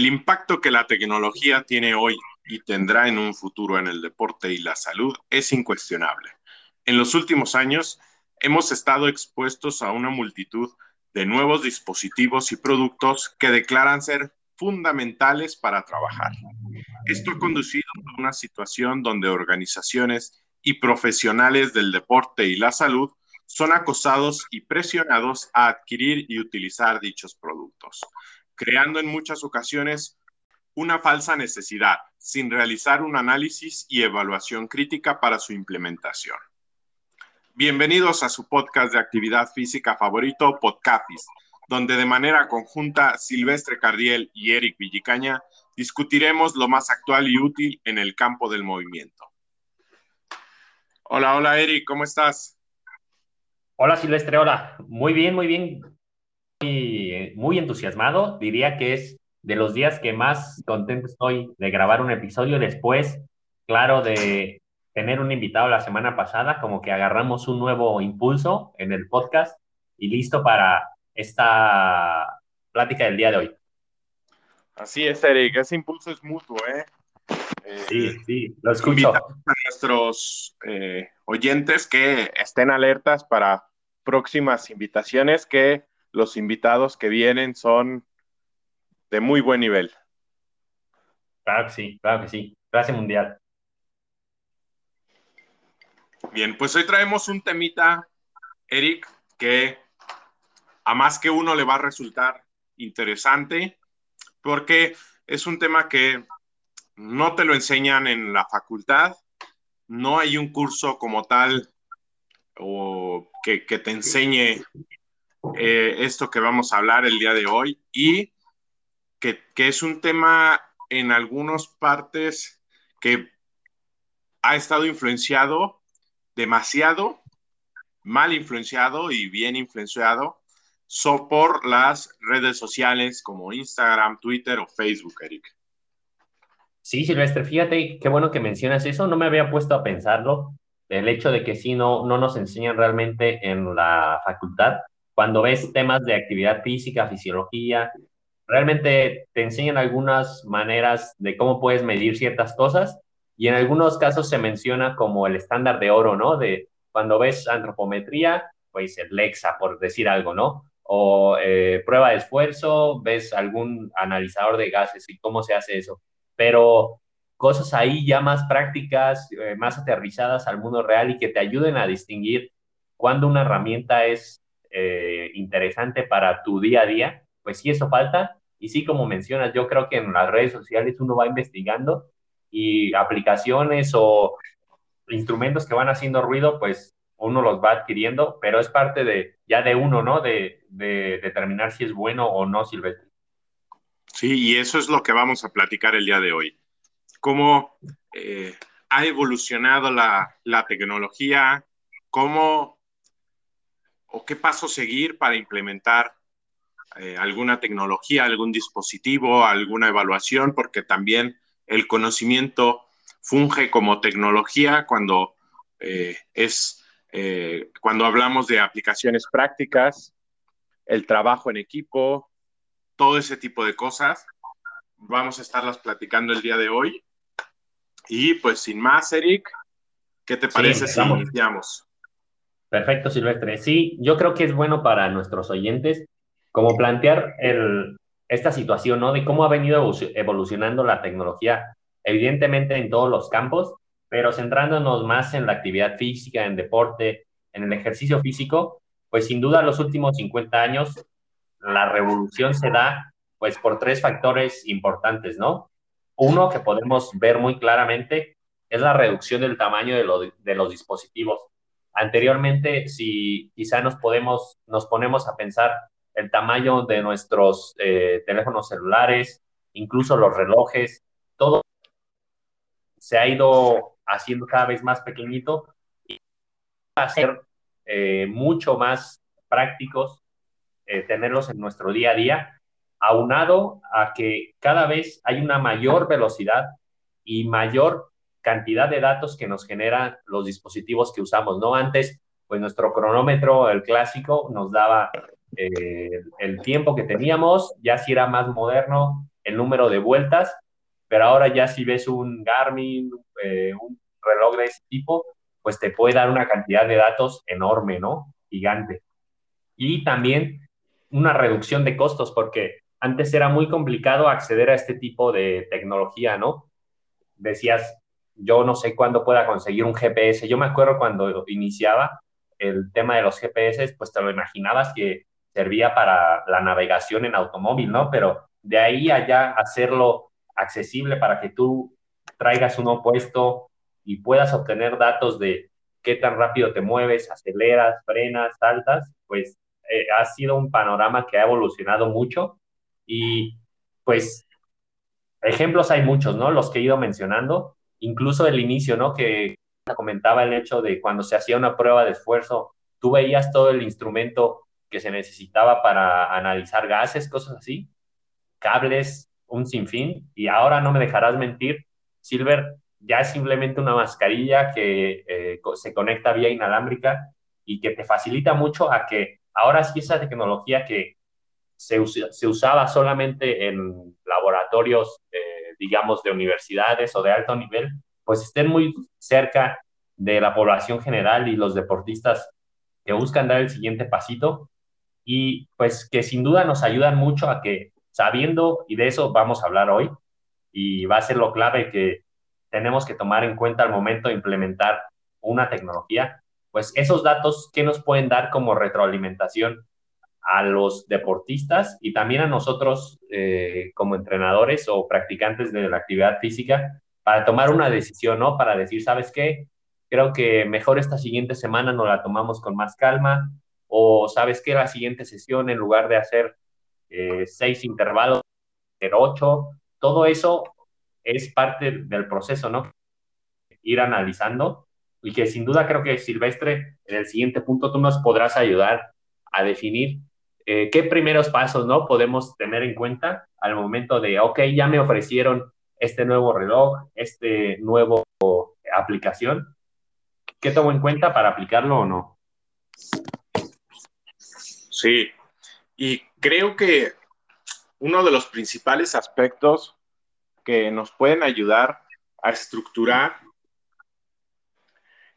El impacto que la tecnología tiene hoy y tendrá en un futuro en el deporte y la salud es incuestionable. En los últimos años hemos estado expuestos a una multitud de nuevos dispositivos y productos que declaran ser fundamentales para trabajar. Esto ha conducido a una situación donde organizaciones y profesionales del deporte y la salud son acosados y presionados a adquirir y utilizar dichos productos, creando en muchas ocasiones una falsa necesidad, sin realizar un análisis y evaluación crítica para su implementación. Bienvenidos a su podcast de actividad física favorito, Podcafis, donde de manera conjunta Silvestre Cardiel y Eric Villicaña discutiremos lo más actual y útil en el campo del movimiento. Hola, hola Eric, ¿cómo estás? Hola Silvestre, hola. Muy bien, muy bien. Muy, entusiasmado. Diría que es de los días que más contento estoy de grabar un episodio después, claro, de tener un invitado la semana pasada, como que agarramos un nuevo impulso en el podcast y listo para esta plática del día de hoy. Así es, Eric, ese impulso es mutuo, ¿eh? sí, eh, sí, lo escucho. a nuestros eh, oyentes que estén alertas para próximas invitaciones, que los invitados que vienen son de muy buen nivel. Claro que sí, claro que sí. Gracias mundial. Bien, pues hoy traemos un temita, Eric, que a más que uno le va a resultar interesante, porque es un tema que no te lo enseñan en la facultad, no hay un curso como tal o que, te enseñe eh, esto que vamos a hablar el día de hoy y que, que es un tema en algunas partes que ha estado influenciado demasiado mal influenciado y bien influenciado so por las redes sociales como Instagram, Twitter o Facebook, Eric. Sí, Silvestre, fíjate qué bueno que mencionas eso, no me había puesto a pensarlo, el hecho de que sí no, no nos enseñan realmente en la facultad, cuando ves temas de actividad física, fisiología, realmente te enseñan algunas maneras de cómo puedes medir ciertas cosas, y en algunos casos se menciona como el estándar de oro, ¿no? De cuando ves antropometría, pues el Lexa, por decir algo, ¿no? O eh, prueba de esfuerzo, ves algún analizador de gases y cómo se hace eso. Pero cosas ahí ya más prácticas, eh, más aterrizadas al mundo real y que te ayuden a distinguir cuándo una herramienta es eh, interesante para tu día a día, pues sí, eso falta. Y sí, como mencionas, yo creo que en las redes sociales uno va investigando y aplicaciones o instrumentos que van haciendo ruido, pues uno los va adquiriendo, pero es parte de ya de uno, ¿no? De, determinar si es bueno o no silvestre. Sí, y eso es lo que vamos a platicar el día de hoy. Cómo eh, ha evolucionado la, tecnología, cómo o qué paso seguir para implementar eh, alguna tecnología, algún dispositivo, alguna evaluación, porque también el conocimiento funge como tecnología cuando eh, es eh, cuando hablamos de aplicaciones prácticas, el trabajo en equipo, todo ese tipo de cosas. Vamos a estarlas platicando el día de hoy. Y pues sin más, Eric, ¿qué te parece si iniciamos? Perfecto, Silvestre. Sí, yo creo que es bueno para nuestros oyentes como plantear esta situación, ¿no? De cómo ha venido evolucionando la tecnología, evidentemente en todos los campos, pero centrándonos más en la actividad física, en deporte, en el ejercicio físico, pues sin duda los últimos 50 años la revolución se da pues por tres factores importantes, ¿no? Uno que podemos ver muy claramente es la reducción del tamaño de los dispositivos. Anteriormente, si quizá nos podemos, nos ponemos a pensar el tamaño de nuestros eh, teléfonos celulares, incluso los relojes, todo se ha ido haciendo cada vez más pequeñito y va a ser eh, mucho más prácticos eh, tenerlos en nuestro día a día, aunado a que cada vez hay una mayor velocidad y mayor cantidad de datos que nos generan los dispositivos que usamos, ¿no? Antes, pues nuestro cronómetro, el clásico, nos daba eh, el tiempo que teníamos, ya si era más moderno, el número de vueltas, pero ahora ya si ves un Garmin, eh, un reloj de ese tipo, pues te puede dar una cantidad de datos enorme, ¿no? Gigante. Y también una reducción de costos, porque antes era muy complicado acceder a este tipo de tecnología, ¿no? Decías, yo no sé cuándo pueda conseguir un GPS. Yo me acuerdo cuando iniciaba el tema de los GPS, pues te lo imaginabas que servía para la navegación en automóvil, ¿no? Pero de ahí allá hacerlo accesible para que tú traigas uno puesto y puedas obtener datos de qué tan rápido te mueves, aceleras, frenas, saltas, pues eh, ha sido un panorama que ha evolucionado mucho y pues ejemplos hay muchos, ¿no? Los que he ido mencionando, incluso el inicio, ¿no? Que comentaba el hecho de cuando se hacía una prueba de esfuerzo, tú veías todo el instrumento que se necesitaba para analizar gases, cosas así, cables, un sinfín, y ahora no me dejarás mentir, Silver ya es simplemente una mascarilla que eh, se conecta vía inalámbrica y que te facilita mucho a que ahora sí esa tecnología que se, usaba solamente en laboratorios, eh, digamos, de universidades o de alto nivel, pues estén muy cerca de la población general y los deportistas que buscan dar el siguiente pasito. Y pues que sin duda nos ayudan mucho a que sabiendo, y de eso vamos a hablar hoy, y va a ser lo clave que tenemos que tomar en cuenta al momento de implementar una tecnología, pues esos datos que nos pueden dar como retroalimentación a los deportistas y también a nosotros eh, como entrenadores o practicantes de la actividad física para tomar una decisión, ¿no? Para decir, ¿sabes qué? Creo que mejor esta siguiente semana nos la tomamos con más calma o sabes qué? La siguiente sesión en lugar de hacer eh, seis intervalos, hacer ocho, todo eso es parte del proceso, ¿no? Ir analizando y que sin duda creo que Silvestre, en el siguiente punto tú nos podrás ayudar a definir eh, qué primeros pasos, ¿no? Podemos tener en cuenta al momento de, ok, ya me ofrecieron este nuevo reloj, este nuevo aplicación. ¿Qué tomo en cuenta para aplicarlo o no? Sí, y creo que uno de los principales aspectos que nos pueden ayudar a estructurar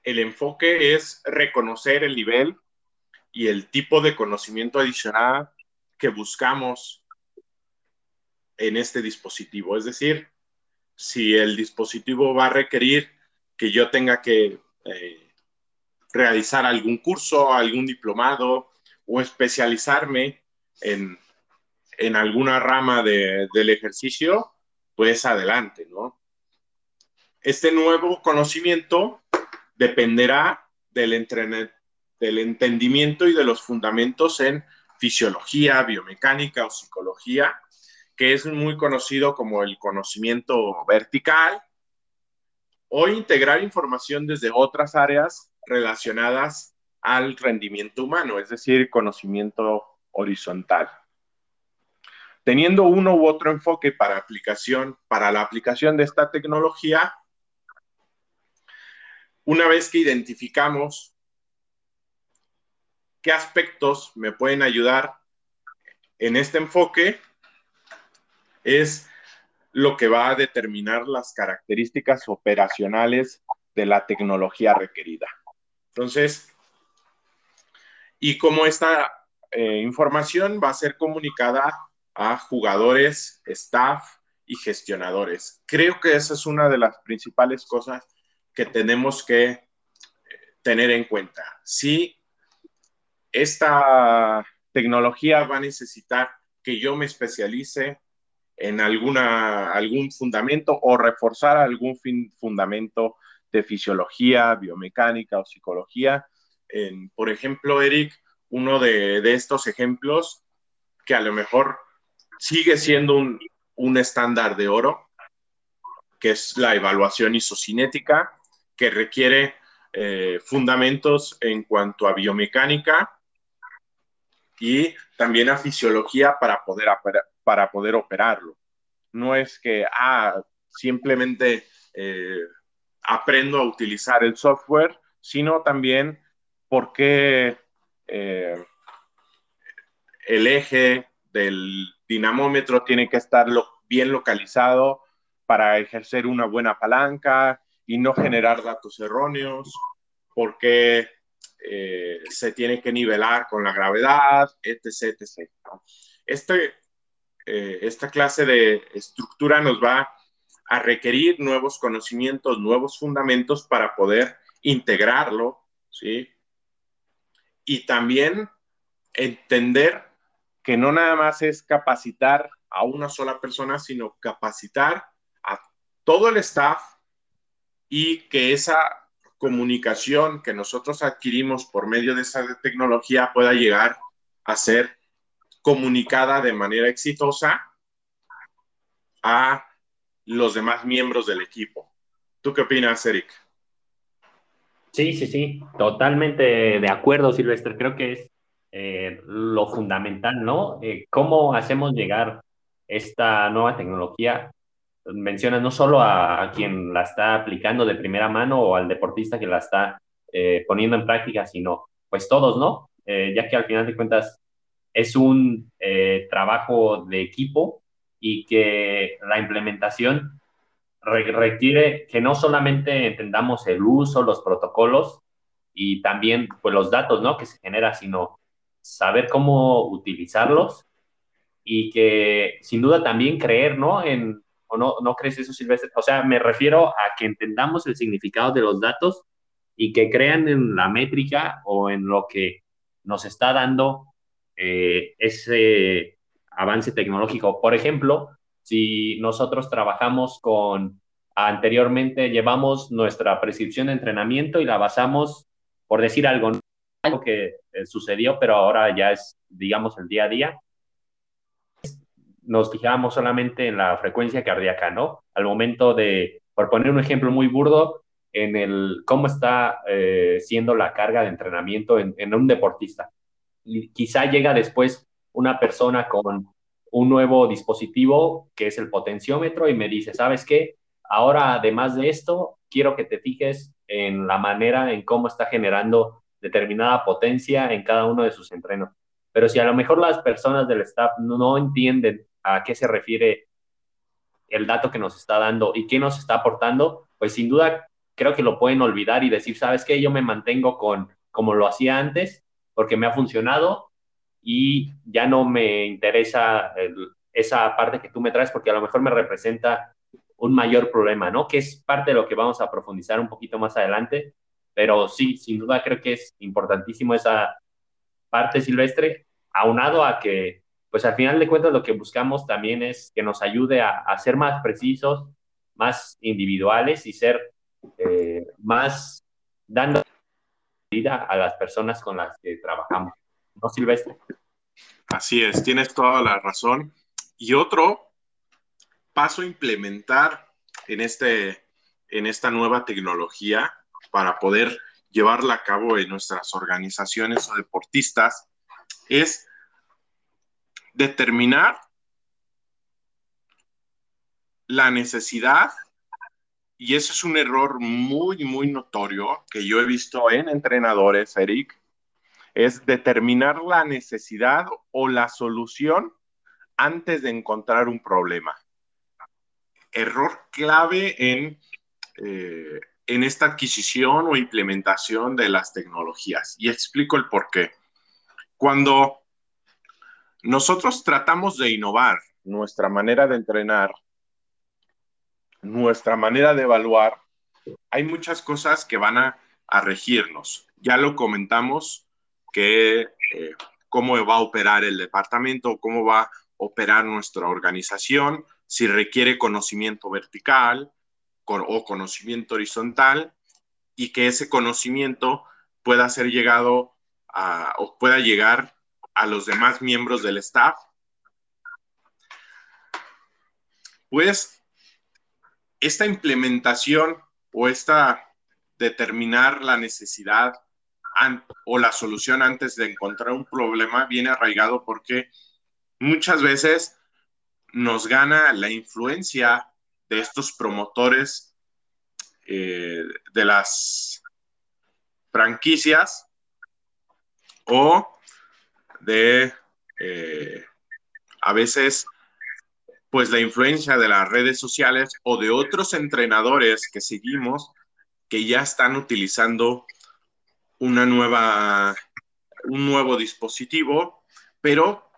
el enfoque es reconocer el nivel y el tipo de conocimiento adicional que buscamos en este dispositivo. Es decir, si el dispositivo va a requerir que yo tenga que eh, realizar algún curso, algún diplomado o especializarme en, alguna rama del ejercicio, pues adelante, ¿no? Este nuevo conocimiento dependerá del, del entendimiento y de los fundamentos en fisiología, biomecánica o psicología, que es muy conocido como el conocimiento vertical, o integrar información desde otras áreas relacionadas al rendimiento humano, es decir, conocimiento horizontal. Teniendo uno u otro enfoque para aplicación, para la aplicación de esta tecnología, una vez que identificamos qué aspectos me pueden ayudar en este enfoque, es lo que va a determinar las características operacionales de la tecnología requerida. Entonces, y cómo esta eh, información va a ser comunicada a jugadores, staff y gestionadores. Creo que esa es una de las principales cosas que tenemos que eh, tener en cuenta. Si esta tecnología va a necesitar que yo me especialice en alguna, algún fundamento o reforzar algún fundamento de fisiología, biomecánica o psicología. por ejemplo, Eric, uno de, estos ejemplos que a lo mejor sigue siendo un, estándar de oro, que es la evaluación isocinética, que requiere eh, fundamentos en cuanto a biomecánica y también a fisiología para poder, para poder operarlo. No es que, ah, simplemente eh, aprendo a utilizar el software, sino también por qué eh, el eje del dinamómetro tiene que estar bien localizado para ejercer una buena palanca y no generar datos erróneos, porque eh, se tiene que nivelar con la gravedad, etc. etc. Este, eh, esta clase de estructura nos va a requerir nuevos conocimientos, nuevos fundamentos para poder integrarlo, ¿sí? Y también entender que no nada más es capacitar a una sola persona, sino capacitar a todo el staff y que esa comunicación que nosotros adquirimos por medio de esa tecnología pueda llegar a ser comunicada de manera exitosa a los demás miembros del equipo. ¿Tú qué opinas, Eric? Sí, sí, sí, totalmente de acuerdo, Silvestre. Creo que es eh, lo fundamental, ¿no? Eh, ¿Cómo hacemos llegar esta nueva tecnología? Menciona no solo a, quien la está aplicando de primera mano o al deportista que la está eh, poniendo en práctica, sino pues todos, ¿no? ya que al final de cuentas es un trabajo de equipo y que la implementación requiere que no solamente entendamos el uso, los protocolos y también pues los datos, ¿no? Que se genera, sino saber cómo utilizarlos y que sin duda también creer, ¿no? En, ¿O no, no crees eso, Silvestre? O sea, me refiero a que entendamos el significado de los datos y que crean en la métrica o en lo que nos está dando eh, ese avance tecnológico. Por ejemplo, si nosotros trabajamos con, anteriormente llevamos nuestra prescripción de entrenamiento y la basamos, por decir algo, algo que eh, sucedió, pero ahora ya es, digamos, el día a día. Nos fijábamos solamente en la frecuencia cardíaca, ¿no? Al momento de, por poner un ejemplo muy burdo, en el cómo está eh, siendo la carga de entrenamiento en, en un deportista. Y quizá llega después una persona con un nuevo dispositivo que es el potenciómetro y me dice, ¿sabes qué? Ahora, además de esto, quiero que te fijes en la manera en cómo está generando determinada potencia en cada uno de sus entrenos. Pero si a lo mejor las personas del staff no entienden a qué se refiere el dato que nos está dando y qué nos está aportando, pues sin duda creo que lo pueden olvidar y decir, ¿sabes qué? Yo me mantengo con como lo hacía antes porque me ha funcionado y ya no me interesa esa parte que tú me traes porque a lo mejor me representa un mayor problema, ¿no? Que es parte de lo que vamos a profundizar un poquito más adelante, pero sí, sin duda creo que es importantísimo esa parte silvestre, aunado a que, pues al final de cuentas lo que buscamos también es que nos ayude a, ser más precisos, más individuales y ser eh, más dando vida a las personas con las que trabajamos. ¿No, Silvestre? Así es, tienes toda la razón. Y otro paso a implementar en, este, en esta nueva tecnología para poder llevarla a cabo en nuestras organizaciones o deportistas es determinar la necesidad, y eso es un error muy, muy notorio que yo he visto en entrenadores, Eric, es determinar la necesidad o la solución antes de encontrar un problema. Error clave en eh, en esta adquisición o implementación de las tecnologías. Y explico el por qué. Cuando nosotros tratamos de innovar nuestra manera de entrenar, nuestra manera de evaluar, hay muchas cosas que van a, regirnos. Ya lo comentamos que eh, cómo va a operar el departamento, cómo va a operar nuestra organización, si requiere conocimiento vertical, o conocimiento horizontal y que ese conocimiento pueda ser llegado a, o pueda llegar a los demás miembros del staff. Pues esta implementación o esta determinar la necesidad o la solución antes de encontrar un problema viene arraigado porque muchas veces nos gana la influencia de estos promotores eh, de las franquicias o de eh, a veces pues la influencia de las redes sociales o de otros entrenadores que seguimos que ya están utilizando una nueva, un nuevo dispositivo, pero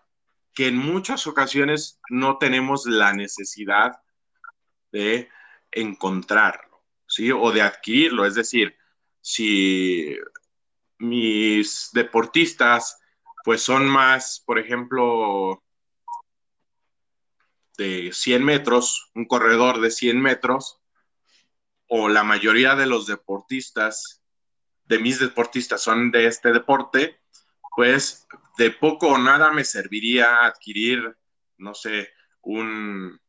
que en muchas ocasiones no tenemos la necesidad de encontrarlo, ¿sí? O de adquirirlo. Es decir, si mis deportistas pues son más, por ejemplo, de 100 metros, un corredor de 100 metros, o la mayoría de los deportistas, de mis deportistas son de este deporte, pues de poco o nada me serviría adquirir, no sé, un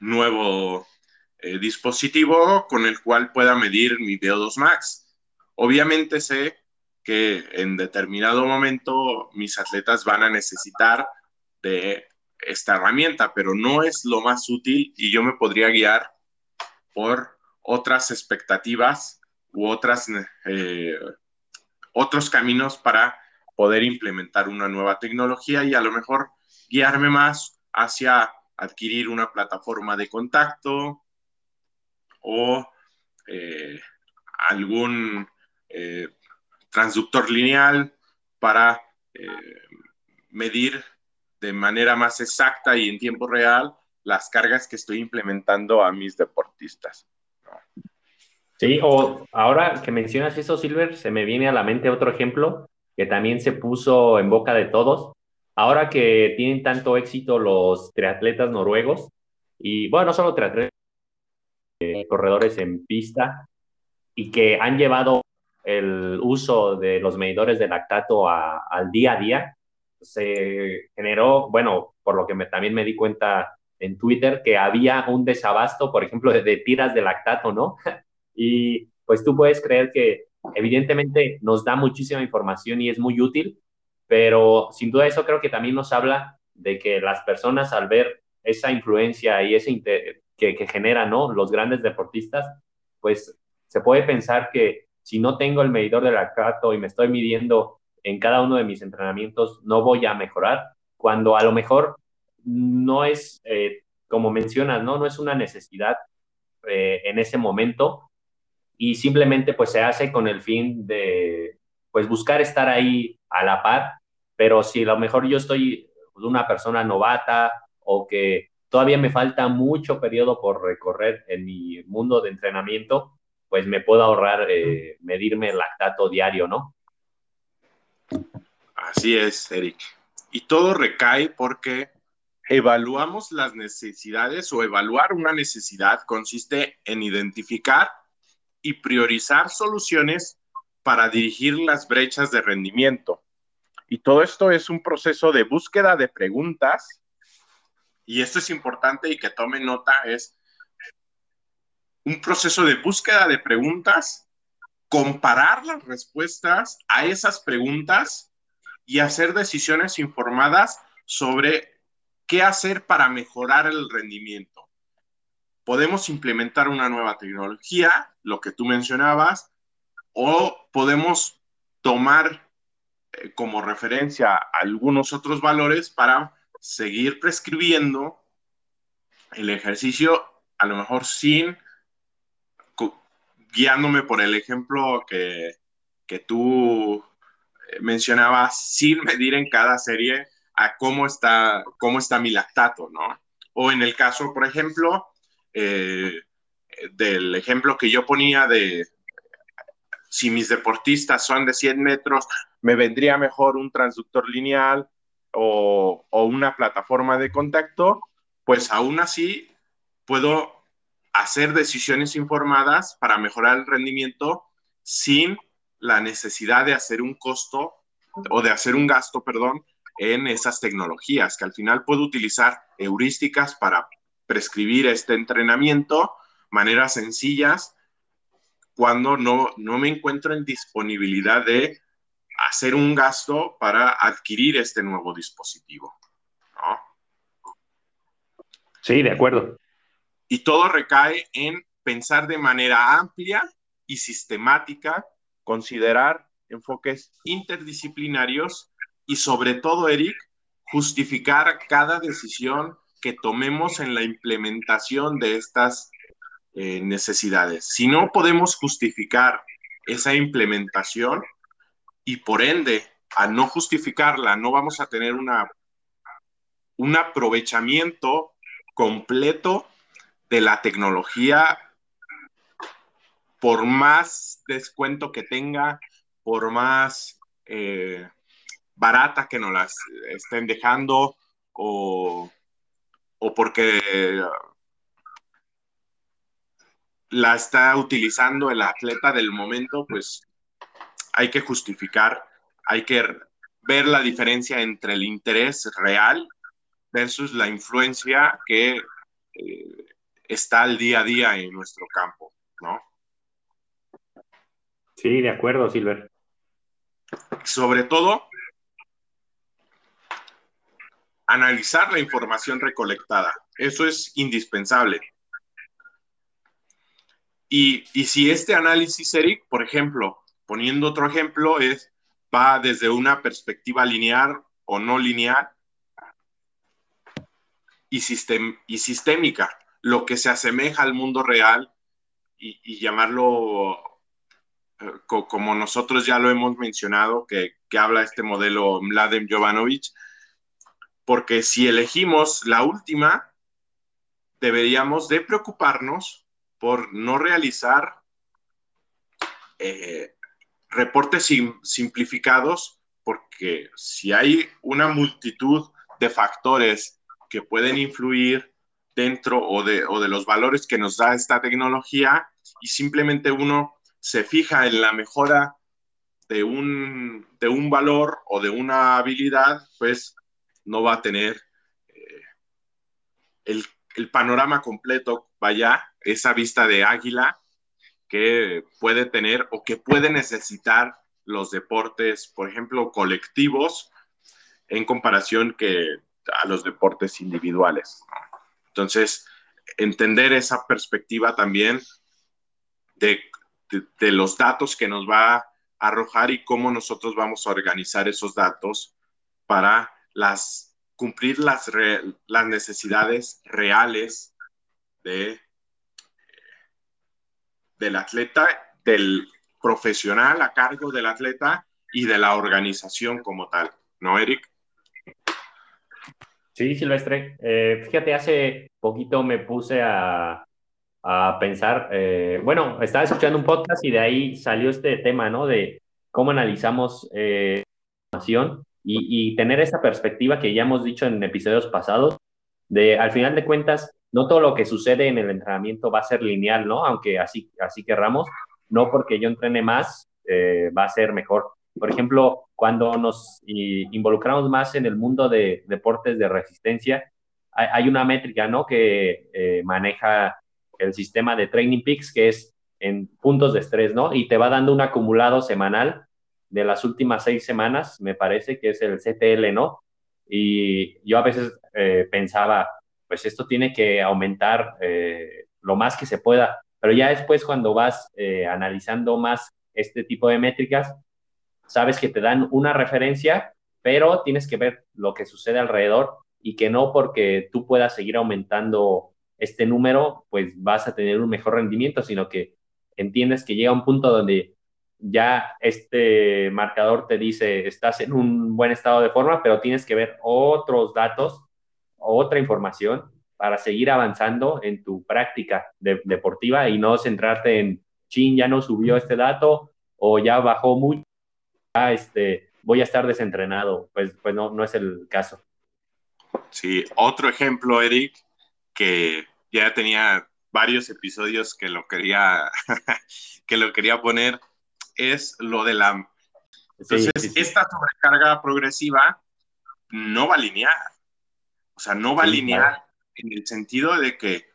nuevo eh, dispositivo con el cual pueda medir mi VO2 max. Obviamente sé que en determinado momento mis atletas van a necesitar de esta herramienta, pero no es lo más útil y yo me podría guiar por otras expectativas u otras, eh, otros caminos para poder implementar una nueva tecnología y a lo mejor guiarme más hacia adquirir una plataforma de contacto o eh, algún eh, transductor lineal para medir de manera más exacta y en tiempo real las cargas que estoy implementando a mis deportistas. Sí, o ahora que mencionas eso, Silver, se me viene a la mente otro ejemplo que también se puso en boca de todos. Ahora que tienen tanto éxito los triatletas noruegos, y bueno, no solo triatletas, eh, corredores en pista, y que han llevado el uso de los medidores de lactato al día a día, se generó, bueno, por lo que también me di cuenta en Twitter, que había un desabasto, por ejemplo, de, tiras de lactato, ¿no? y pues tú puedes creer que evidentemente nos da muchísima información y es muy útil, pero sin duda eso creo que también nos habla de que las personas al ver esa influencia y ese que, que generan ¿no? los grandes deportistas, pues se puede pensar que si no tengo el medidor de lactato y me estoy midiendo en cada uno de mis entrenamientos no voy a mejorar, cuando a lo mejor no es, eh, como mencionas, ¿no? no es una necesidad eh, en ese momento y simplemente pues se hace con el fin de pues buscar estar ahí a la par, pero si a lo mejor yo estoy una persona novata o que todavía me falta mucho periodo por recorrer en mi mundo de entrenamiento, pues me puedo ahorrar eh, medirme el lactato diario, ¿no? Así es, Eric. Y todo recae porque evaluamos las necesidades o evaluar una necesidad consiste en identificar y priorizar soluciones para dirigir las brechas de rendimiento. Y todo esto es un proceso de búsqueda de preguntas. Y esto es importante y que tome nota, es un proceso de búsqueda de preguntas, comparar las respuestas a esas preguntas y hacer decisiones informadas sobre qué hacer para mejorar el rendimiento. Podemos implementar una nueva tecnología, lo que tú mencionabas, o podemos tomar eh, como referencia algunos otros valores para seguir prescribiendo el ejercicio, a lo mejor sin guiándome por el ejemplo que, que tú mencionaba sin medir en cada serie a cómo está, cómo está mi lactato, ¿no? O en el caso, por ejemplo, eh, del ejemplo que yo ponía de si mis deportistas son de 100 metros, me vendría mejor un transductor lineal o, o una plataforma de contacto, pues aún así puedo hacer decisiones informadas para mejorar el rendimiento sin la necesidad de hacer un costo o de hacer un gasto, perdón, en esas tecnologías, que al final puedo utilizar heurísticas para prescribir este entrenamiento, maneras sencillas, cuando no, no me encuentro en disponibilidad de hacer un gasto para adquirir este nuevo dispositivo. Sí, de acuerdo. Y todo recae en pensar de manera amplia y sistemática considerar enfoques interdisciplinarios y sobre todo, Eric, justificar cada decisión que tomemos en la implementación de estas eh, necesidades. Si no podemos justificar esa implementación y por ende, al no justificarla, no vamos a tener una, un aprovechamiento completo de la tecnología por más descuento que tenga, por más eh, barata que nos las estén dejando o, o porque la está utilizando el atleta del momento, pues hay que justificar, hay que ver la diferencia entre el interés real versus la influencia que eh, está al día a día en nuestro campo, ¿no? Sí, de acuerdo, Silver. Sobre todo, analizar la información recolectada. Eso es indispensable. Y, si este análisis, Eric, por ejemplo, poniendo otro ejemplo, es, va desde una perspectiva lineal o no lineal y, y sistémica, lo que se asemeja al mundo real y, llamarlo eh, como nosotros ya lo hemos mencionado, que, habla este modelo Mladen Jovanovic, porque si elegimos la última, deberíamos de preocuparnos por no realizar eh, reportes simplificados, porque si hay una multitud de factores que pueden influir dentro o de, o de los valores que nos da esta tecnología y simplemente uno se fija en la mejora de un, de un valor o de una habilidad, pues no va a tener eh, el, el, panorama completo, vaya, esa vista de águila que puede tener o que puede necesitar los deportes, por ejemplo, colectivos, en comparación que a los deportes individuales. Entonces, entender esa perspectiva también de, los datos que nos va a arrojar y cómo nosotros vamos a organizar esos datos para las, cumplir las, las necesidades reales de, del atleta, del profesional a cargo del atleta y de la organización como tal, ¿no, Eric? Sí, Silvestre. Eh, fíjate, hace poquito me puse a, a pensar, eh, bueno, estaba escuchando un podcast y de ahí salió este tema, ¿no? De cómo analizamos eh, información y, tener esa perspectiva que ya hemos dicho en episodios pasados, de al final de cuentas, no todo lo que sucede en el entrenamiento va a ser lineal, ¿no? Aunque así, así querramos, no porque yo entrene más eh, va a ser mejor. Por ejemplo, cuando nos involucramos más en el mundo de deportes de resistencia, hay, una métrica, ¿no? Que eh, maneja el sistema de Training Peaks, que es en puntos de estrés, ¿no? Y te va dando un acumulado semanal de las últimas seis semanas, me parece que es el CTL, ¿no? Y yo a veces eh, pensaba, pues esto tiene que aumentar eh, lo más que se pueda, pero ya después cuando vas eh, analizando más este tipo de métricas, sabes que te dan una referencia, pero tienes que ver lo que sucede alrededor y que no porque tú puedas seguir aumentando este número, pues vas a tener un mejor rendimiento, sino que entiendes que llega un punto donde ya este marcador te dice estás en un buen estado de forma, pero tienes que ver otros datos, otra información para seguir avanzando en tu práctica deportiva y no centrarte en, chin, ya no subió este dato o ya bajó mucho, ya este, voy a estar desentrenado. Pues, pues no, no es el caso. Sí, otro ejemplo, Eric, que ya tenía varios episodios que lo quería, que lo quería poner, es lo de la... Entonces, esta sobrecarga progresiva no va a alinear. O sea, no va a alinear en el sentido de que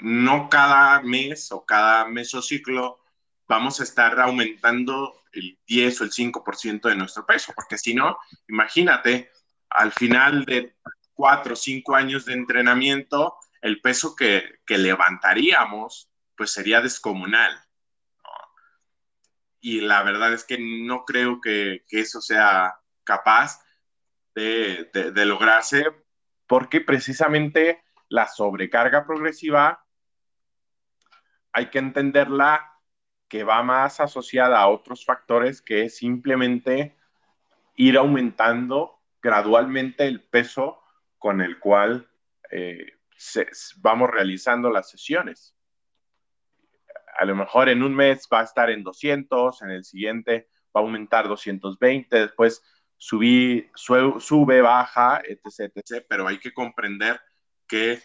no cada mes o cada mesociclo vamos a estar aumentando el 10 o el 5% de nuestro peso, porque si no, imagínate, al final de cuatro o cinco años de entrenamiento, el peso que, que levantaríamos, pues sería descomunal y la verdad es que no creo que, eso sea capaz de, lograrse porque precisamente la sobrecarga progresiva hay que entenderla que va más asociada a otros factores que es simplemente ir aumentando gradualmente el peso con el cual eh, vamos realizando las sesiones. A lo mejor en un mes va a estar en 200, en el siguiente va a aumentar 220, después subí, sube, baja, etc, etc. Pero hay que comprender que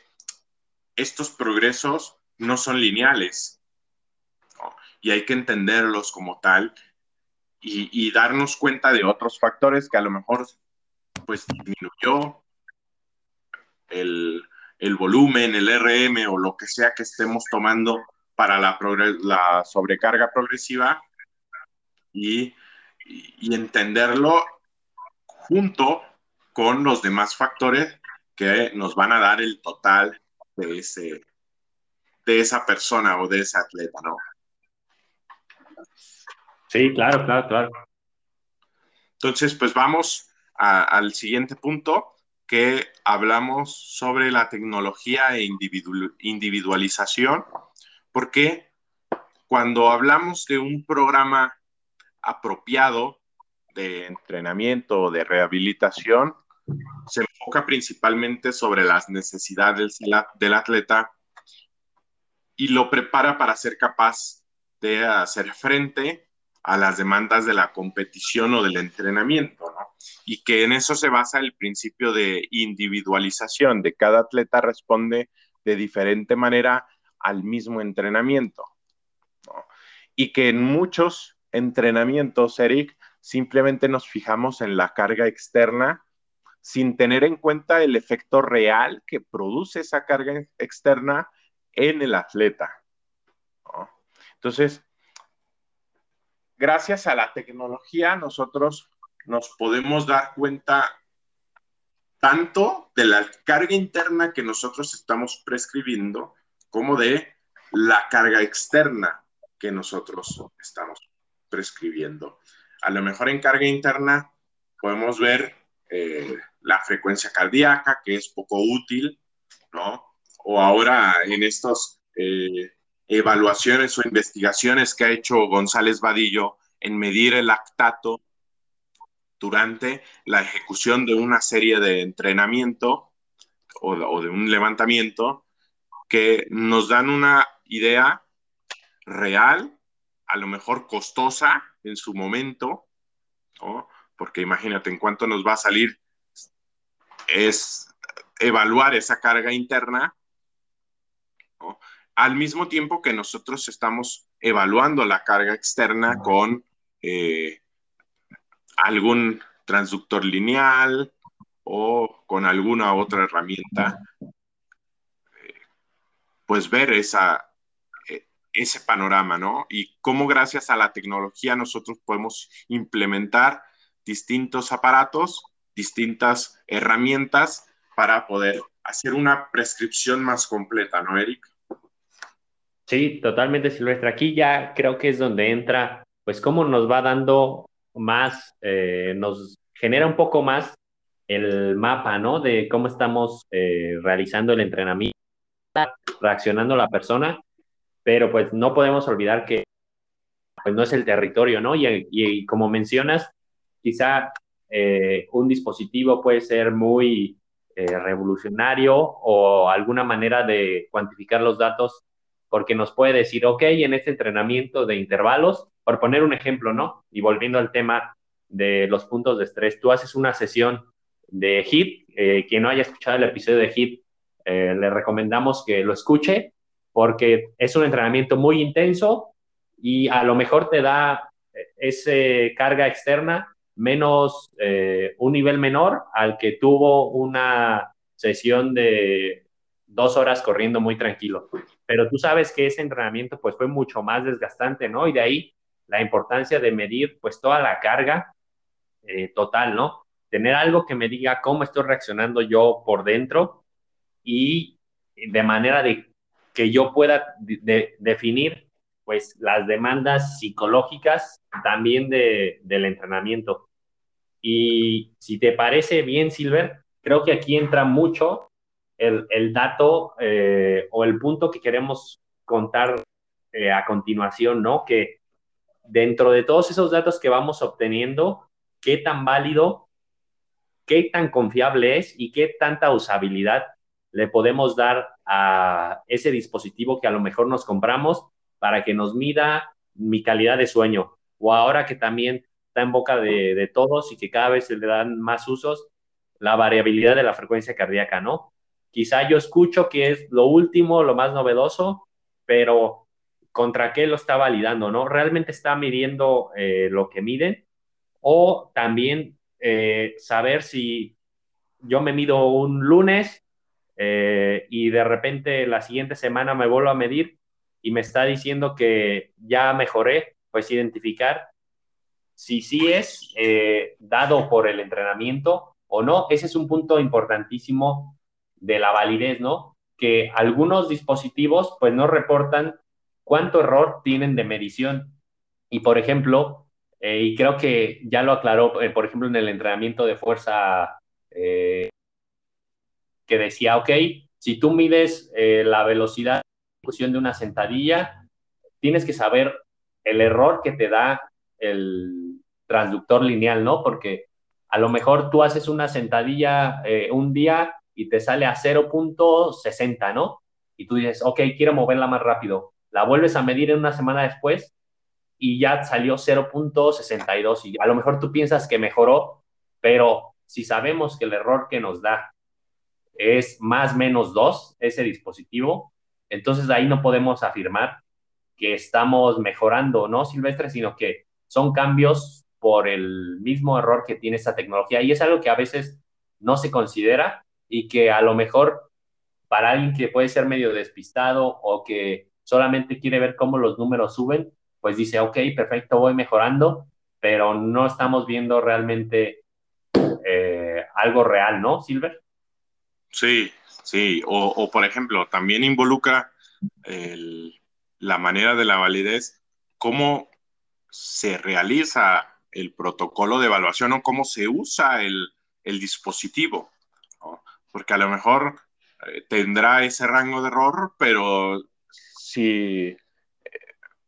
estos progresos no son lineales y hay que entenderlos como tal y, darnos cuenta de otros factores que a lo mejor pues disminuyó el, volumen, el RM o lo que sea que estemos tomando para la, la sobrecarga progresiva y, y, entenderlo junto con los demás factores que nos van a dar el total de, ese, de esa persona o de ese atleta, ¿no? Sí, claro, claro, claro. Entonces, pues vamos al siguiente punto que hablamos sobre la tecnología e individualización, porque cuando hablamos de un programa apropiado de entrenamiento o de rehabilitación, se enfoca principalmente sobre las necesidades del atleta y lo prepara para ser capaz de hacer frente a las demandas de la competición o del entrenamiento, ¿no? Y que en eso se basa el principio de individualización, de cada atleta responde de diferente manera al mismo entrenamiento. Y que en muchos entrenamientos, Eric, simplemente nos fijamos en la carga externa sin tener en cuenta el efecto real que produce esa carga externa en el atleta. Entonces, gracias a la tecnología nosotros nos podemos dar cuenta tanto de la carga interna que nosotros estamos prescribiendo como de la carga externa que nosotros estamos prescribiendo. A lo mejor en carga interna podemos ver eh, la frecuencia cardíaca, que es poco útil, ¿no? O ahora en estos eh, evaluaciones o investigaciones que ha hecho González Vadillo en medir el lactato durante la ejecución de una serie de entrenamiento o, de un levantamiento que nos dan una idea real, a lo mejor costosa en su momento, porque imagínate en cuánto nos va a salir es evaluar esa carga interna al mismo tiempo que nosotros estamos evaluando la carga externa con eh, algún transductor lineal o con alguna otra herramienta, eh, pues ver esa, eh, ese panorama, ¿no? Y cómo gracias a la tecnología nosotros podemos implementar distintos aparatos, distintas herramientas para poder hacer una prescripción más completa, ¿no, Eric? Sí, totalmente, Silvestre. Aquí ya creo que es donde entra, pues, cómo nos va dando más, eh, nos genera un poco más el mapa, ¿no? De cómo estamos eh, realizando el entrenamiento, reaccionando la persona, pero pues no podemos olvidar que pues no es el territorio, ¿no? Y, como mencionas, quizá eh, un dispositivo puede ser muy revolucionario o alguna manera de cuantificar los datos porque nos puede decir, ok, en este entrenamiento de intervalos, por poner un ejemplo, ¿no? Y volviendo al tema de los puntos de estrés, tú haces una sesión de HIT, eh, quien no haya escuchado el episodio de HIT, eh, le recomendamos que lo escuche porque es un entrenamiento muy intenso y a lo mejor te da eh, esa carga externa menos, un nivel menor al que tuvo una sesión de dos horas corriendo muy tranquilo. Pero tú sabes que ese entrenamiento pues fue mucho más desgastante, ¿no? Y de ahí la importancia de medir pues toda la carga eh, total, ¿no? Tener algo que me diga cómo estoy reaccionando yo por dentro y de manera de que yo pueda definir pues las demandas psicológicas también de, del entrenamiento. Y si te parece bien, Silver, creo que aquí entra mucho el, dato eh, o el punto que queremos contar eh, a continuación, ¿no? Que dentro de todos esos datos que vamos obteniendo, qué tan válido, qué tan confiable es y qué tanta usabilidad le podemos dar a ese dispositivo que a lo mejor nos compramos para que nos mida mi calidad de sueño. O ahora que también está en boca de, de todos y que cada vez se le dan más usos, la variabilidad de la frecuencia cardíaca, ¿no? Quizá yo escucho que es lo último, lo más novedoso, pero ¿contra qué lo está validando, no? ¿Realmente está midiendo eh, lo que miden? O también eh, saber si yo me mido un lunes eh, y de repente la siguiente semana me vuelvo a medir y me está diciendo que ya mejoré, pues identificar si sí es dado por el entrenamiento o no. Ese es un punto importantísimo de la validez, ¿no? Que algunos dispositivos pues no reportan cuánto error tienen de medición. Y por ejemplo, eh, y creo que ya lo aclaró, eh, por ejemplo, en el entrenamiento de fuerza, eh, que decía, ok, si tú mides la velocidad de una sentadilla, tienes que saber el error que te da el transductor lineal, ¿no? Porque a lo mejor tú haces una sentadilla un día y te sale a 0.60, ¿no? Y tú dices, ok, quiero moverla más rápido. La vuelves a medir en una semana después y ya salió 0.62 y a lo mejor tú piensas que mejoró, pero si sabemos que el error que nos da es más menos 2, ese dispositivo, entonces ahí no podemos afirmar que estamos mejorando, ¿no, Silvestre? Sino que son cambios por el mismo error que tiene esta tecnología. Y es algo que a veces no se considera y que a lo mejor para alguien que puede ser medio despistado o que solamente quiere ver cómo los números suben, pues dice, ok, perfecto, voy mejorando, pero no estamos viendo realmente eh, algo real, ¿no, Silver? Sí, sí. O, por ejemplo, también involucra la manera de la validez, cómo se realiza el protocolo de evaluación o cómo se usa el, dispositivo. Porque a lo mejor eh, tendrá ese rango de error, pero si eh,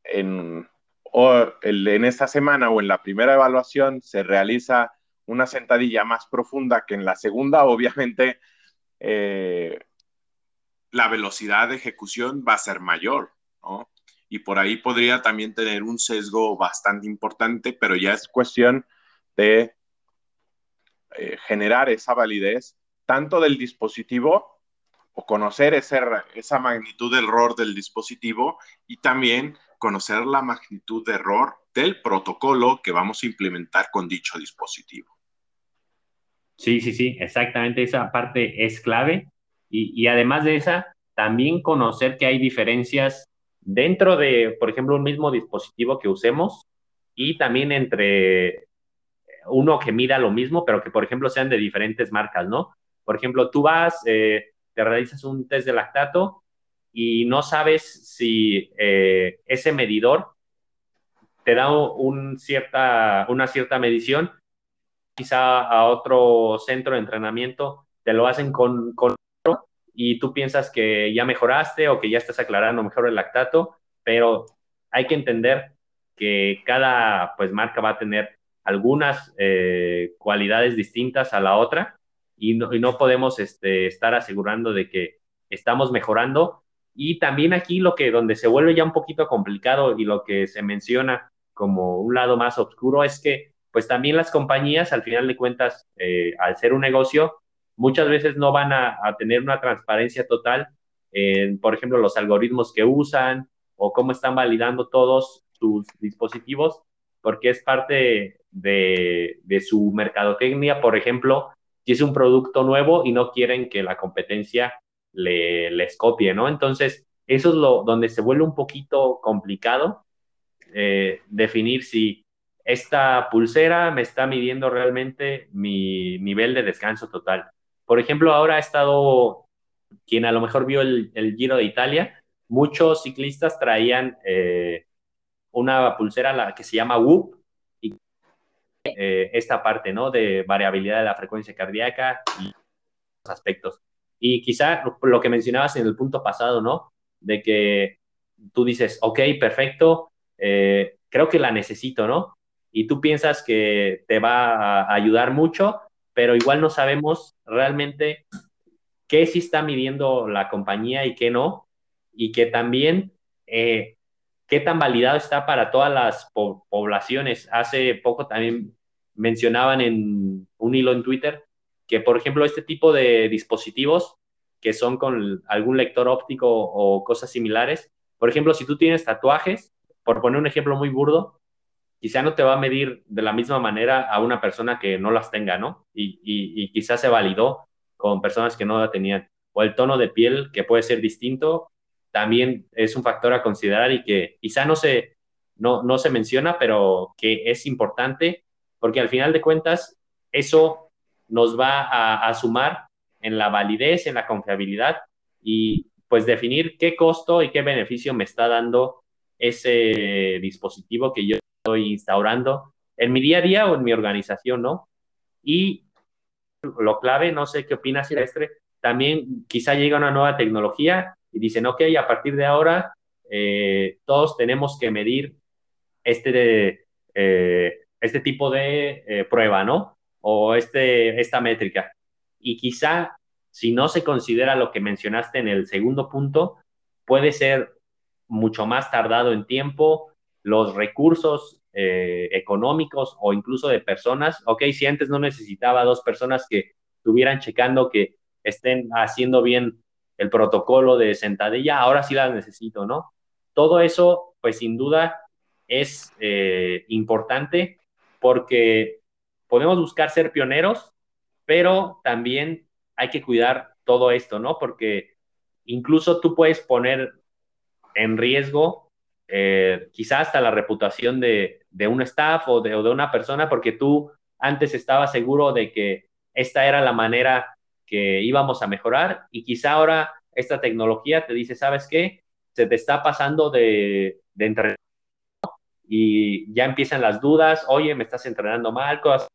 en, en esta semana o en la primera evaluación se realiza una sentadilla más profunda que en la segunda, obviamente eh, la velocidad de ejecución va a ser mayor, ¿no? y por ahí podría también tener un sesgo bastante importante, pero ya es cuestión de generar esa validez tanto del dispositivo o conocer esa magnitud de error del dispositivo y también conocer la magnitud de error del protocolo que vamos a implementar con dicho dispositivo. Sí, sí, sí, exactamente esa parte es clave y, y además de esa, también conocer que hay diferencias dentro de, por ejemplo, un mismo dispositivo que usemos y también entre uno que mida lo mismo, pero que, por ejemplo, sean de diferentes marcas, ¿no? Por ejemplo, tú vas, eh, te realizas un test de lactato y no sabes si eh, ese medidor te da un cierta, una cierta medición, quizá a otro centro de entrenamiento te lo hacen con, con y tú piensas que ya mejoraste o que ya estás aclarando mejor el lactato, pero hay que entender que cada pues, marca va a tener algunas eh, cualidades distintas a la otra y no, podemos este, estar asegurando de que estamos mejorando. Y también aquí lo que donde se vuelve ya un poquito complicado y lo que se menciona como un lado más oscuro es que pues también las compañías al final de cuentas eh, al ser un negocio muchas veces no van a, tener una transparencia total en, por ejemplo, los algoritmos que usan o cómo están validando todos sus dispositivos, porque es parte de, su mercadotecnia, por ejemplo, si es un producto nuevo y no quieren que la competencia le, les copie, ¿no? Entonces, eso es lo donde se vuelve un poquito complicado eh, definir si esta pulsera me está midiendo realmente mi nivel de descanso total. Por ejemplo, ahora ha estado, quien a lo mejor vio el, Giro de Italia, muchos ciclistas traían eh, una pulsera que se llama WHOOP eh, esta parte, ¿no? De variabilidad de la frecuencia cardíaca y aspectos. Y quizá lo que mencionabas en el punto pasado, ¿no? De que tú dices, ok, perfecto, eh, creo que la necesito, ¿no? Y tú piensas que te va a ayudar mucho, pero igual no sabemos realmente qué sí está midiendo la compañía y qué no, y que también eh, qué tan validado está para todas las poblaciones. Hace poco también mencionaban en un hilo en Twitter que, por ejemplo, este tipo de dispositivos que son con algún lector óptico o cosas similares, por ejemplo, si tú tienes tatuajes, por poner un ejemplo muy burdo, quizá no te va a medir de la misma manera a una persona que no las tenga, ¿no? Y, y, quizás se validó con personas que no la tenían. O el tono de piel, que puede ser distinto, también es un factor a considerar y que quizá no se, no, no se menciona, pero que es importante, porque al final de cuentas, eso nos va a, a sumar en la validez, en la confiabilidad y pues definir qué costo y qué beneficio me está dando ese dispositivo que yo estoy instaurando en mi día a día o en mi organización, ¿no? Y lo clave, no sé qué opinas, Silvestre, también quizá llega una nueva tecnología y dicen, ok, a partir de ahora eh, todos tenemos que medir este, eh, este tipo de eh, prueba, ¿no? O este, esta métrica. Y quizá si no se considera lo que mencionaste en el segundo punto, puede ser mucho más tardado en tiempo, los recursos económicos o incluso de personas. Ok, si antes no necesitaba dos personas que estuvieran checando que estén haciendo bien el protocolo de sentadilla, ahora sí las necesito, ¿no? Todo eso, pues sin duda, es eh, importante porque podemos buscar ser pioneros, pero también hay que cuidar todo esto, ¿no? Porque incluso tú puedes poner en riesgo eh, quizás hasta la reputación de, un staff o de, una persona, porque tú antes estabas seguro de que esta era la manera que íbamos a mejorar y quizá ahora esta tecnología te dice, ¿sabes qué? Se te está pasando de, de entrenamiento y ya empiezan las dudas, oye, me estás entrenando mal, cosas,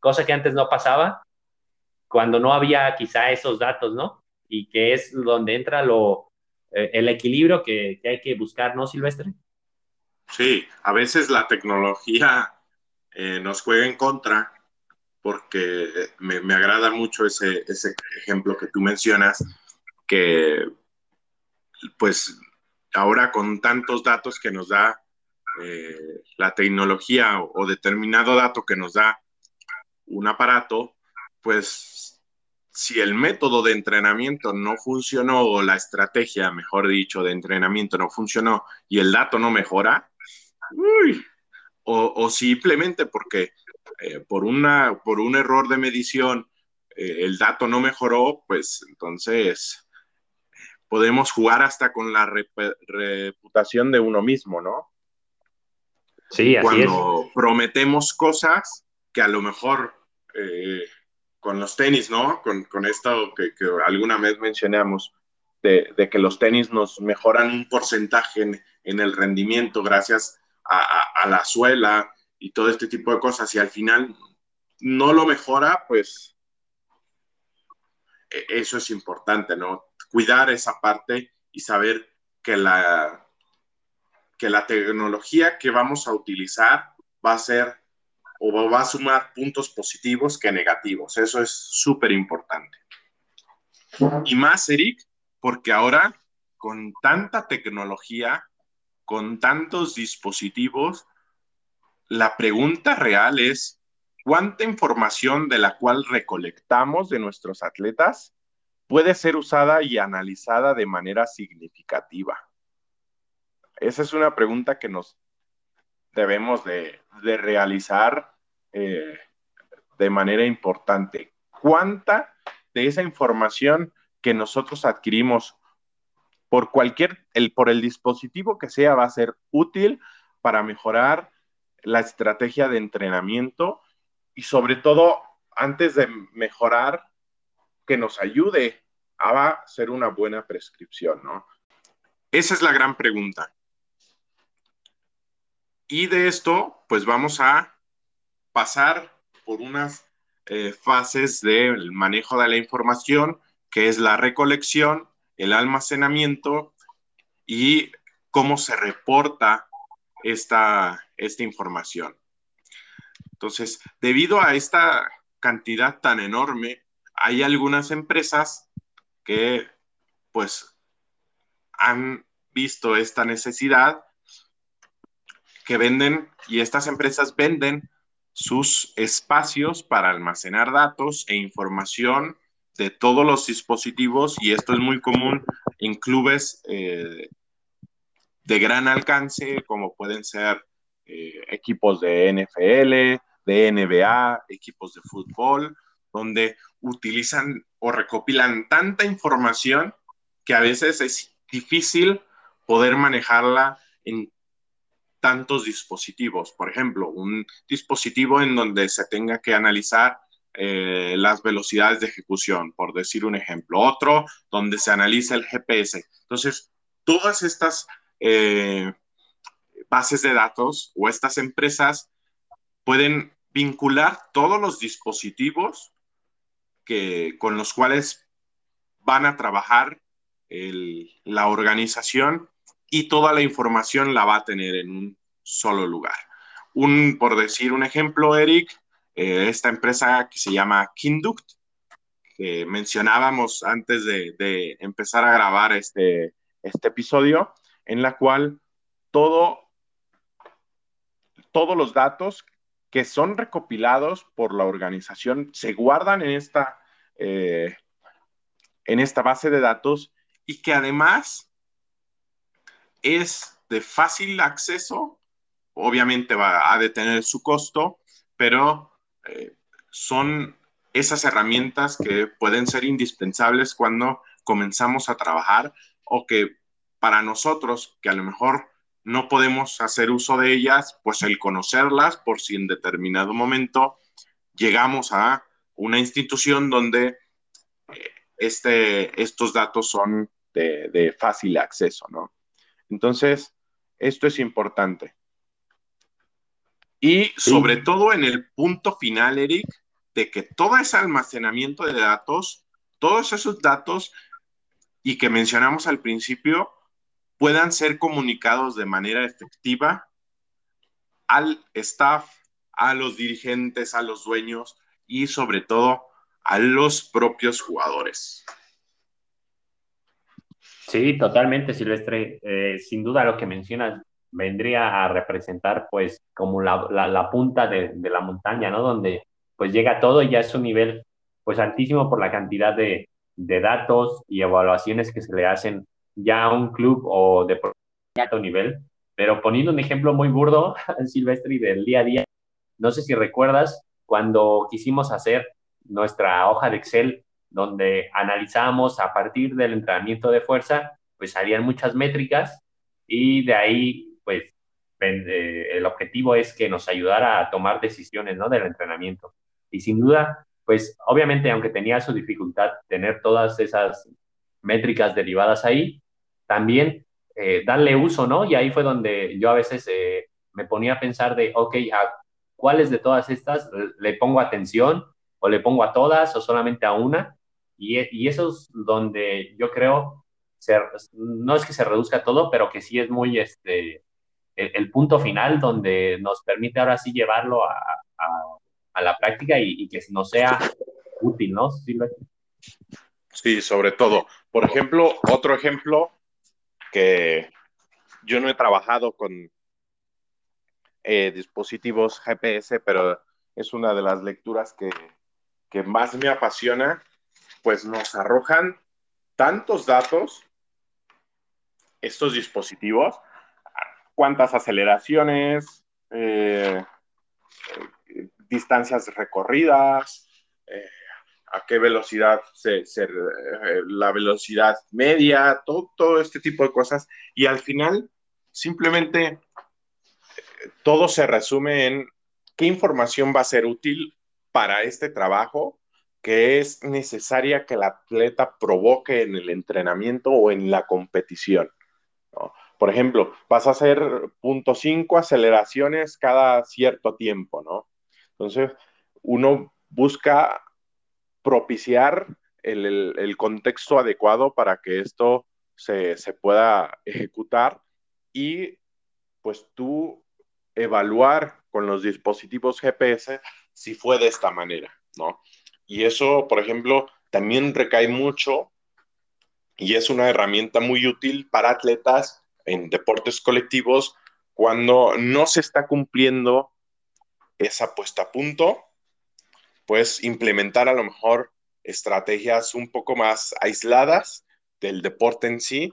cosa que antes no pasaba cuando no había quizá esos datos, ¿no? Y que es donde entra lo, eh, el equilibrio que, hay que buscar, ¿no, Silvestre? Sí, a veces la tecnología eh, nos juega en contra porque me, agrada mucho ese, ese, ejemplo que tú mencionas, que pues ahora con tantos datos que nos da eh, la tecnología o, determinado dato que nos da un aparato, pues si el método de entrenamiento no funcionó o la estrategia, mejor dicho, de entrenamiento no funcionó y el dato no mejora, o, simplemente porque eh, por, una, por un error de medición eh, el dato no mejoró, pues entonces podemos jugar hasta con la reputación de uno mismo, ¿no? Sí, así Cuando prometemos cosas que a lo mejor eh, con los tenis, ¿no? Con, esto que, alguna vez mencionamos, de, que los tenis nos mejoran un porcentaje en, el rendimiento gracias a, la suela y todo este tipo de cosas, y al final no lo mejora, pues e, eso es importante, ¿no? Cuidar esa parte y saber que la, que la tecnología que vamos a utilizar va a ser o va a sumar puntos positivos que negativos. Eso es súper importante. Y más, Eric, porque ahora con tanta tecnología, con tantos dispositivos, la pregunta real es, ¿cuánta información de la cual recolectamos de nuestros atletas puede ser usada y analizada de manera significativa? Esa es una pregunta que nos debemos de, de realizar eh, de manera importante. ¿Cuánta de esa información que nosotros adquirimos por cualquier, el, por el dispositivo que sea, va a ser útil para mejorar la estrategia de entrenamiento y sobre todo, antes de mejorar, que nos ayude a ser una buena prescripción, ¿no? Esa es la gran pregunta. Y de esto, pues vamos a pasar por unas eh, fases del manejo de la información, que es la recolección, el almacenamiento y cómo se reporta esta, esta información. Entonces, debido a esta cantidad tan enorme, hay algunas empresas que pues han visto esta necesidad que venden y estas empresas venden sus espacios para almacenar datos e información de todos los dispositivos y esto es muy común en clubes eh, de gran alcance como pueden ser eh, equipos de NFL, de NBA, equipos de fútbol, donde utilizan o recopilan tanta información que a veces es difícil poder manejarla en tantos dispositivos. Por ejemplo, un dispositivo en donde se tenga que analizar eh, las velocidades de ejecución, por decir un ejemplo. Otro donde se analiza el GPS. Entonces, todas estas eh, bases de datos o estas empresas pueden vincular todos los dispositivos que, con los cuales van a trabajar la organización y toda la información la va a tener en un solo lugar. Un, por decir un ejemplo, Eric, eh, esta empresa que se llama Kinduct, que mencionábamos antes de, empezar a grabar este, este episodio, en la cual todo, todos los datos que son recopilados por la organización se guardan en esta, eh, en esta base de datos y que además es de fácil acceso, obviamente va a tener su costo, pero eh, son esas herramientas que pueden ser indispensables cuando comenzamos a trabajar o que para nosotros, que a lo mejor no podemos hacer uso de ellas, pues el conocerlas por si en determinado momento llegamos a una institución donde eh, este, estos datos son de, fácil acceso, ¿no? Entonces, esto es importante. Y sobre todo en el punto final, Eric, de que todo ese almacenamiento de datos, todos esos datos y que mencionamos al principio, puedan ser comunicados de manera efectiva al staff, a los dirigentes, a los dueños y sobre todo a los propios jugadores. Sí, totalmente, Silvestre. Eh, sin duda lo que mencionas vendría a representar pues como la, punta de, la montaña, ¿no? Donde pues llega todo y ya es un nivel pues altísimo por la cantidad de, de datos y evaluaciones que se le hacen ya un club o de alto nivel. Pero poniendo un ejemplo muy burdo, Silvestre, del día a día, no sé si recuerdas cuando quisimos hacer nuestra hoja de Excel donde analizamos a partir del entrenamiento de fuerza, pues salían muchas métricas y de ahí, pues, eh, el objetivo es que nos ayudara a tomar decisiones, ¿no? Del entrenamiento. Y sin duda, pues, obviamente, aunque tenía su dificultad tener todas esas métricas derivadas ahí, también eh, darle uso, ¿no? Y ahí fue donde yo a veces eh, me ponía a pensar de, ok, ¿a cuáles de todas estas le pongo atención o le pongo a todas o solamente a una? Y, y eso es donde yo creo, no es que se reduzca todo, pero que sí es muy este, el, punto final donde nos permite ahora sí llevarlo a, a, la práctica y, y, que nos sea útil, ¿no? Sí, sobre todo. Por ejemplo, otro ejemplo que yo no he trabajado con eh, dispositivos GPS, pero es una de las lecturas que, que más me apasiona. Pues nos arrojan tantos datos estos dispositivos, cuántas aceleraciones, eh, eh, distancias recorridas, eh, a qué velocidad se, la velocidad media, todo, todo este tipo de cosas. Y al final, simplemente todo se resume en qué información va a ser útil para este trabajo que es necesaria que el atleta provoque en el entrenamiento o en la competición. Por ejemplo, vas a hacer .5 aceleraciones cada cierto tiempo, ¿no? Entonces, uno busca propiciar el, contexto adecuado para que esto se, se, pueda ejecutar y pues tú evaluar con los dispositivos GPS si fue de esta manera, ¿no? Y eso, por ejemplo, también recae mucho y es una herramienta muy útil para atletas en deportes colectivos cuando no se está cumpliendo esa puesta a punto, pues implementar a lo mejor estrategias un poco más aisladas del deporte en sí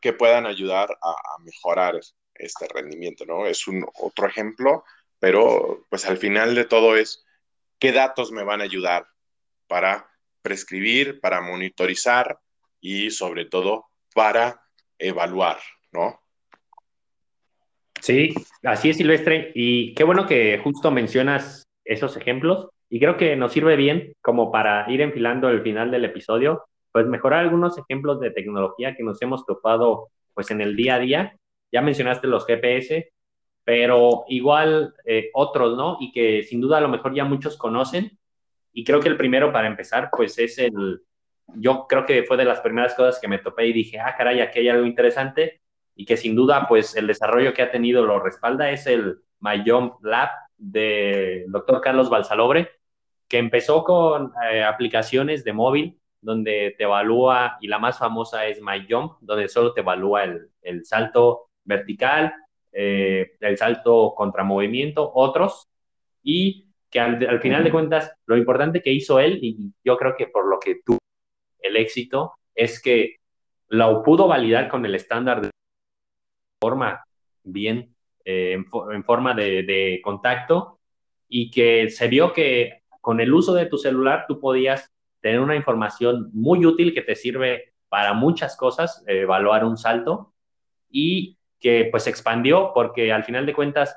que puedan ayudar a, mejorar este rendimiento, ¿no? Es un otro ejemplo, pero pues al final de todo es qué datos me van a ayudar para prescribir, para monitorizar y sobre todo para evaluar, ¿no? Sí, así es, Silvestre. Y qué bueno que justo mencionas esos ejemplos. Y creo que nos sirve bien como para ir enfilando el final del episodio, pues mejorar algunos ejemplos de tecnología que nos hemos topado pues en el día a día. Ya mencionaste los GPS, pero igual eh, otros, ¿no? Y que sin duda a lo mejor ya muchos conocen. Y creo que el primero para empezar, pues es el, yo creo que fue de las primeras cosas que me topé y dije, ah, caray, aquí hay algo interesante y que sin duda, pues el desarrollo que ha tenido lo respalda, es el My Lab del doctor Carlos Balsalobre, que empezó con eh, aplicaciones de móvil donde te evalúa, y la más famosa es My donde solo te evalúa el, el salto vertical, eh, el salto contra movimiento, otros, y que al, al, final de cuentas, lo importante que hizo él, y yo creo que por lo que tuvo el éxito, es que lo pudo validar con el estándar de forma bien, eh, en, forma de, contacto y que se vio que con el uso de tu celular tú podías tener una información muy útil que te sirve para muchas cosas, evaluar un salto y que pues expandió porque al final de cuentas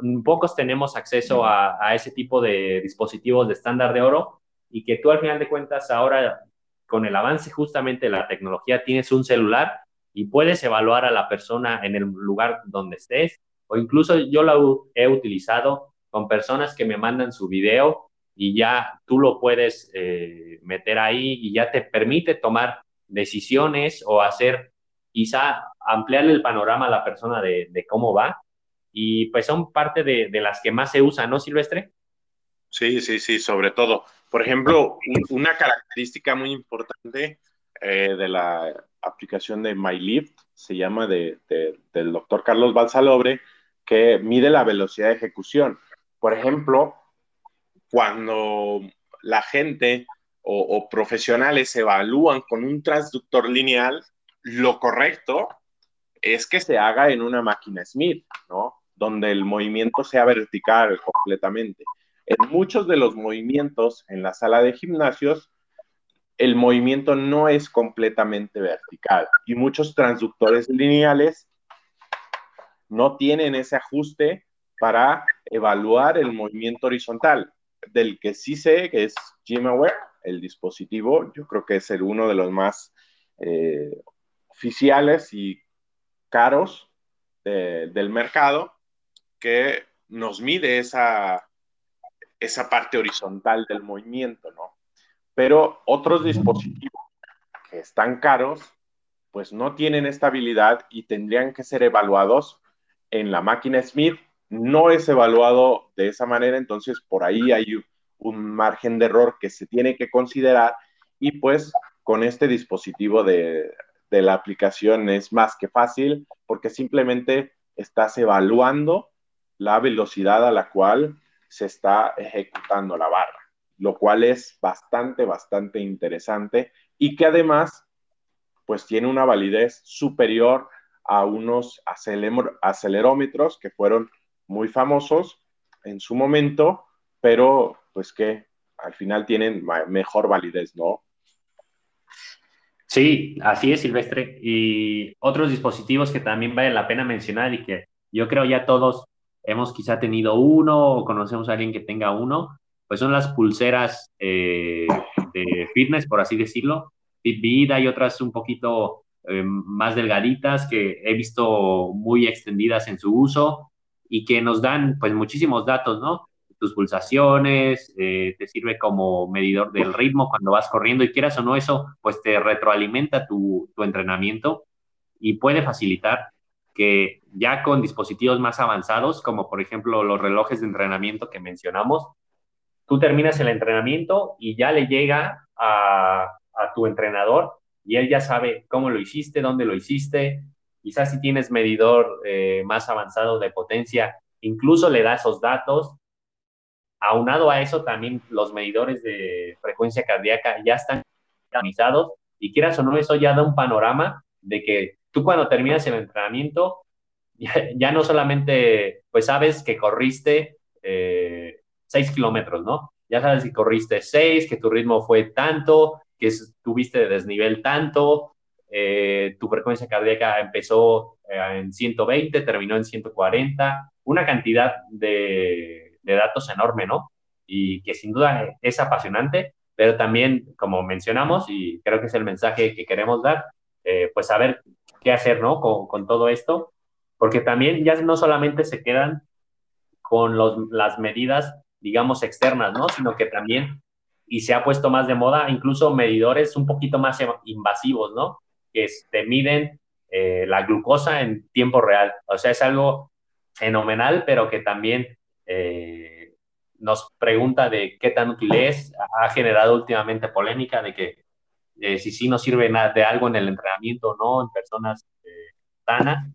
mm, pocos tenemos acceso a, a ese tipo de dispositivos de estándar de oro y que tú al final de cuentas ahora con el avance justamente de la tecnología tienes un celular y puedes evaluar a la persona en el lugar donde estés. O incluso yo lo he utilizado con personas que me mandan su video y ya tú lo puedes eh, meter ahí y ya te permite tomar decisiones o hacer, quizá ampliarle el panorama a la persona de, cómo va. Y pues son parte de, las que más se usan, ¿no, Silvestre? Sí, sí, sí, sobre todo. Por ejemplo, una característica muy importante eh, de la aplicación de MyLift, se llama de, del doctor Carlos Balsalobre, que mide la velocidad de ejecución. Por ejemplo, cuando la gente o, profesionales evalúan con un transductor lineal, lo correcto es que se haga en una máquina Smith, ¿no? Donde el movimiento sea vertical completamente. En muchos de los movimientos en la sala de gimnasios, el movimiento no es completamente vertical y muchos transductores lineales no tienen ese ajuste para evaluar el movimiento horizontal. Del que sí sé que es GymAware, el dispositivo, yo creo que es el uno de los más eh, oficiales y caros del mercado que nos mide esa, esa parte horizontal del movimiento, ¿no? pero otros dispositivos que están caros, pues no tienen estabilidad y tendrían que ser evaluados en la máquina Smith. No es evaluado de esa manera, entonces por ahí hay un margen de error que se tiene que considerar y pues con este dispositivo de, la aplicación es más que fácil porque simplemente estás evaluando la velocidad a la cual se está ejecutando la barra lo cual es bastante, bastante interesante y que además, pues tiene una validez superior a unos acelerómetros que fueron muy famosos en su momento, pero pues que al final tienen mejor validez, ¿no? Sí, así es, Silvestre. Y otros dispositivos que también vale la pena mencionar y que yo creo ya todos hemos quizá tenido uno o conocemos a alguien que tenga uno, pues son las pulseras eh, de fitness, por así decirlo. Fitbit, hay otras un poquito eh, más delgaditas que he visto muy extendidas en su uso y que nos dan pues muchísimos datos, ¿no? tus pulsaciones, eh, te sirve como medidor del ritmo cuando vas corriendo y quieras o no eso, pues te retroalimenta tu, entrenamiento y puede facilitar que ya con dispositivos más avanzados, como por ejemplo los relojes de entrenamiento que mencionamos, tú terminas el entrenamiento y ya le llega a tu entrenador y él ya sabe cómo lo hiciste, dónde lo hiciste. Quizás si tienes medidor eh, más avanzado de potencia, incluso le da esos datos. Aunado a eso, también los medidores de frecuencia cardíaca ya están organizados y quieras o no, eso ya da un panorama de que tú cuando terminas el entrenamiento, ya, no solamente, pues sabes que corriste eh, seis kilómetros, ¿no? Ya sabes si corriste seis, que tu ritmo fue tanto, que estuviste de desnivel tanto, eh, tu frecuencia cardíaca empezó eh, en 120, terminó en 140, una cantidad de, de, datos enorme, ¿no? Y que sin duda es apasionante, pero también, como mencionamos, y creo que es el mensaje que queremos dar, eh, pues saber qué hacer, ¿no? Con, todo esto, porque también ya no solamente se quedan con las medidas, digamos, externas, ¿no? Sino que también y se ha puesto más de moda, incluso medidores un poquito más invasivos, ¿no? Que te miden eh, la glucosa en tiempo real. O sea, es algo fenomenal, pero que también eh, nos pregunta de qué tan útil es. Ha generado últimamente polémica de que eh, si sí nos sirve de algo en el entrenamiento no, en personas sanas.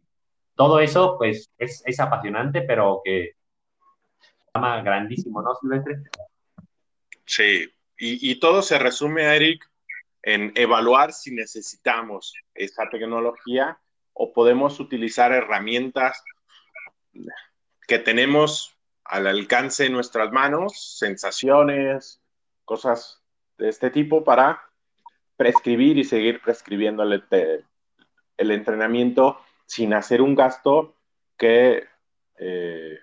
Todo eso, pues, es, apasionante, pero que grandísimo, ¿no, Silvestre? Sí, y, todo se resume, Eric, en evaluar si necesitamos esa tecnología o podemos utilizar herramientas que tenemos al alcance de nuestras manos, sensaciones, cosas de este tipo para prescribir y seguir prescribiendo el, el entrenamiento sin hacer un gasto que, eh,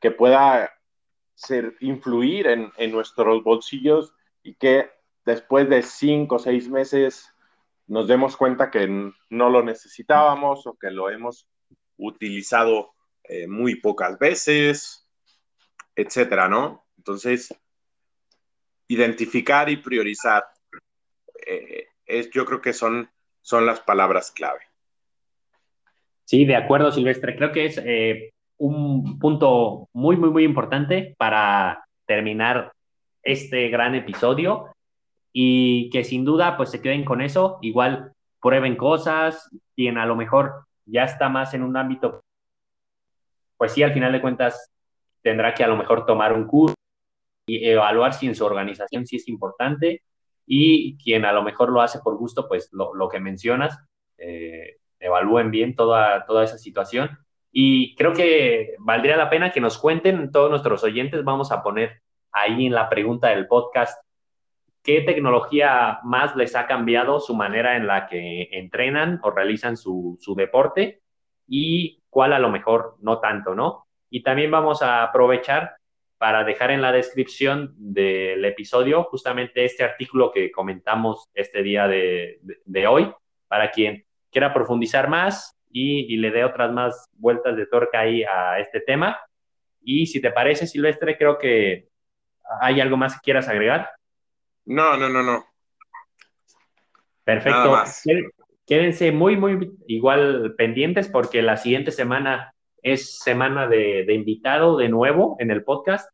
que pueda influir en, en nuestros bolsillos y que después de cinco o seis meses nos demos cuenta que no lo necesitábamos o que lo hemos utilizado eh, muy pocas veces, etcétera, ¿no? Entonces, identificar y priorizar, eh, es, yo creo que son, son las palabras clave. Sí, de acuerdo, Silvestre. Creo que es eh, un punto muy, muy, muy importante para terminar este gran episodio y que sin duda pues se queden con eso, igual prueben cosas, quien a lo mejor ya está más en un ámbito, pues sí, al final de cuentas tendrá que a lo mejor tomar un curso y evaluar si en su organización sí es importante y quien a lo mejor lo hace por gusto, pues lo, lo que mencionas, eh, evalúen bien toda, toda esa situación y creo que valdría la pena que nos cuenten todos nuestros oyentes. Vamos a poner ahí en la pregunta del podcast qué tecnología más les ha cambiado su manera en la que entrenan o realizan su, su deporte y cuál a lo mejor no tanto, ¿no? Y también vamos a aprovechar para dejar en la descripción del episodio justamente este artículo que comentamos este día de, de, de hoy, para quien quiera profundizar más y, le dé otras más vueltas de torca ahí a este tema. Y si te parece, Silvestre, creo que hay algo más que quieras agregar. No, no, no, no. Perfecto. Quédense muy, muy igual pendientes porque la siguiente semana es semana de, de, invitado de nuevo en el podcast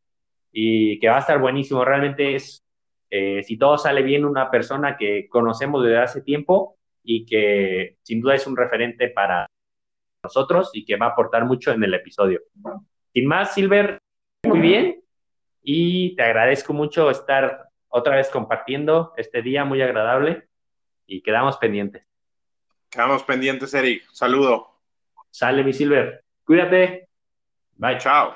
y que va a estar buenísimo. Realmente es, eh, si todo sale bien, una persona que conocemos desde hace tiempo y que sin duda es un referente para nosotros y que va a aportar mucho en el episodio. Sin más, Silver, muy bien y te agradezco mucho estar otra vez compartiendo este día muy agradable y quedamos pendientes. Quedamos pendientes, Eric. Saludo. Sale mi Silver. Cuídate. Bye. Chao.